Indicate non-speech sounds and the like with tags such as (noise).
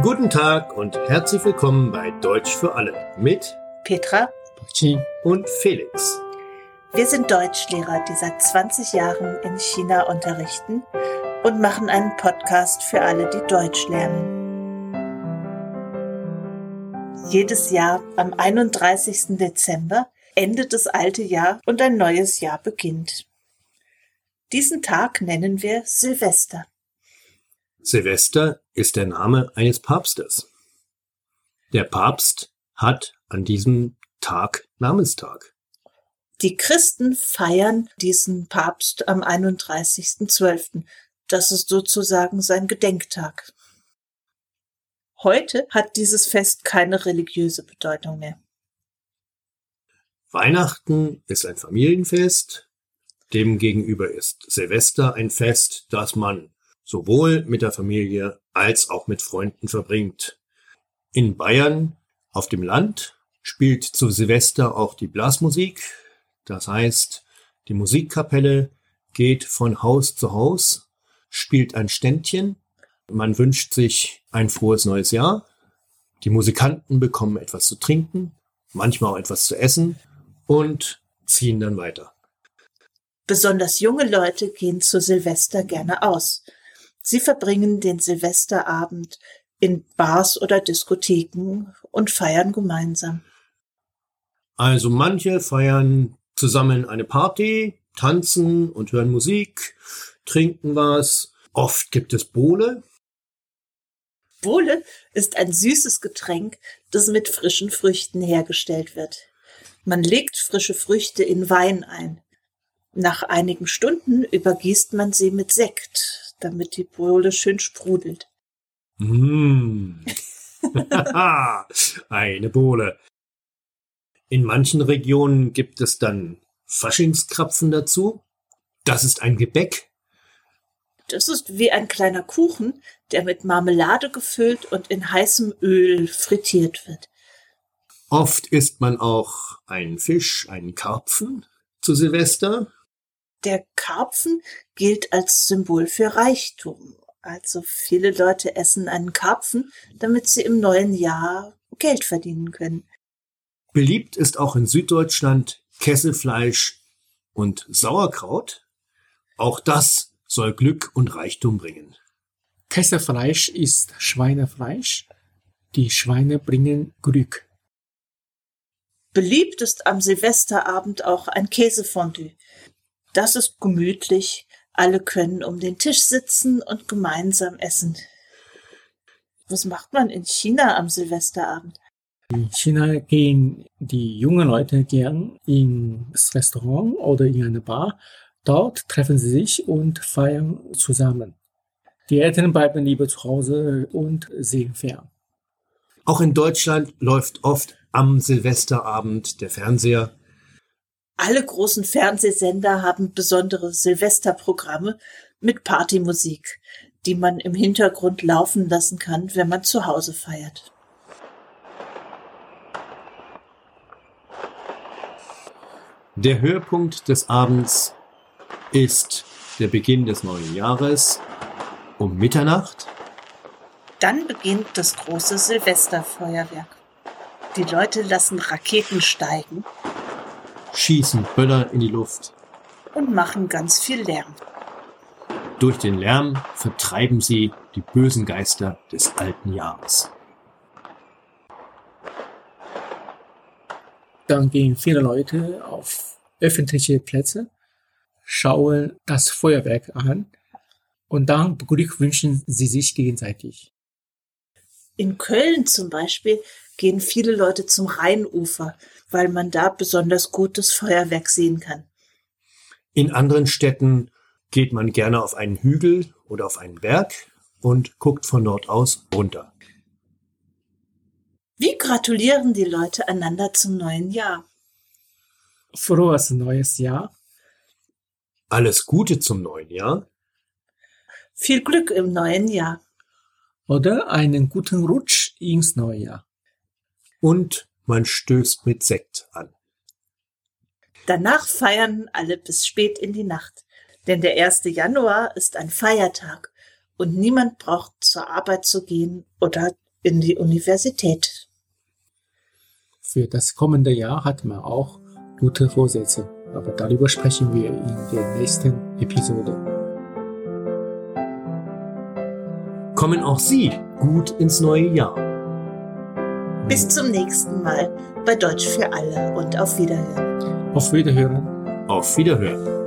Guten Tag und herzlich willkommen bei Deutsch für alle mit Petra und Felix. Wir sind Deutschlehrer, die seit 20 Jahren in China unterrichten und machen einen Podcast für alle, die Deutsch lernen. Jedes Jahr am 31. Dezember endet das alte Jahr und ein neues Jahr beginnt. Diesen Tag nennen wir Silvester. Silvester ist der Name eines Papstes. Der Papst hat an diesem Tag Namenstag. Die Christen feiern diesen Papst am 31.12. Das ist sozusagen sein Gedenktag. Heute hat dieses Fest keine religiöse Bedeutung mehr. Weihnachten ist ein Familienfest. Demgegenüber ist Silvester ein Fest, das man sowohl mit der Familie als auch mit Freunden verbringt. In Bayern auf dem Land spielt zu Silvester auch die Blasmusik. Das heißt, die Musikkapelle geht von Haus zu Haus, spielt ein Ständchen. Man wünscht sich ein frohes neues Jahr. Die Musikanten bekommen etwas zu trinken, manchmal auch etwas zu essen und ziehen dann weiter. Besonders junge Leute gehen zu Silvester gerne aus. Sie verbringen den Silvesterabend in Bars oder Diskotheken und feiern gemeinsam. Also manche feiern zusammen eine Party, tanzen und hören Musik, trinken was. Oft gibt es Bowle. Bowle ist ein süßes Getränk, das mit frischen Früchten hergestellt wird. Man legt frische Früchte in Wein ein. Nach einigen Stunden übergießt man sie mit Sekt, damit die Bohle schön sprudelt. Mmh. (laughs) Eine Bohle. In manchen Regionen gibt es dann Faschingskrapfen dazu. Das ist ein Gebäck. Das ist wie ein kleiner Kuchen, der mit Marmelade gefüllt und in heißem Öl frittiert wird. Oft isst man auch einen Fisch, einen Karpfen zu Silvester. Der Karpfen gilt als Symbol für Reichtum. Also viele Leute essen einen Karpfen, damit sie im neuen Jahr Geld verdienen können. Beliebt ist auch in Süddeutschland Kesselfleisch und Sauerkraut. Auch das soll Glück und Reichtum bringen. Kesselfleisch ist Schweinefleisch. Die Schweine bringen Glück. Beliebt ist am Silvesterabend auch ein Käsefondue. Das ist gemütlich. Alle können um den Tisch sitzen und gemeinsam essen. Was macht man in China am Silvesterabend? In China gehen die jungen Leute gern ins Restaurant oder in eine Bar. Dort treffen sie sich und feiern zusammen. Die Eltern bleiben lieber zu Hause und sehen fern. Auch in Deutschland läuft oft am Silvesterabend der Fernseher alle großen Fernsehsender haben besondere Silvesterprogramme mit Partymusik, die man im Hintergrund laufen lassen kann, wenn man zu Hause feiert. Der Höhepunkt des Abends ist der Beginn des neuen Jahres um Mitternacht. Dann beginnt das große Silvesterfeuerwerk. Die Leute lassen Raketen steigen schießen Böller in die Luft und machen ganz viel Lärm. Durch den Lärm vertreiben sie die bösen Geister des alten Jahres. Dann gehen viele Leute auf öffentliche Plätze, schauen das Feuerwerk an und dann beglückwünschen sie sich gegenseitig. In Köln zum Beispiel gehen viele Leute zum Rheinufer, weil man da besonders gutes Feuerwerk sehen kann. In anderen Städten geht man gerne auf einen Hügel oder auf einen Berg und guckt von dort aus runter. Wie gratulieren die Leute einander zum neuen Jahr? Frohes neues Jahr. Alles Gute zum neuen Jahr. Viel Glück im neuen Jahr. Oder einen guten Rutsch ins neue Jahr. Und man stößt mit Sekt an. Danach feiern alle bis spät in die Nacht, denn der 1. Januar ist ein Feiertag und niemand braucht zur Arbeit zu gehen oder in die Universität. Für das kommende Jahr hat man auch gute Vorsätze, aber darüber sprechen wir in der nächsten Episode. Kommen auch Sie gut ins neue Jahr. Bis zum nächsten Mal bei Deutsch für alle und auf Wiederhören. Auf Wiederhören. Auf Wiederhören.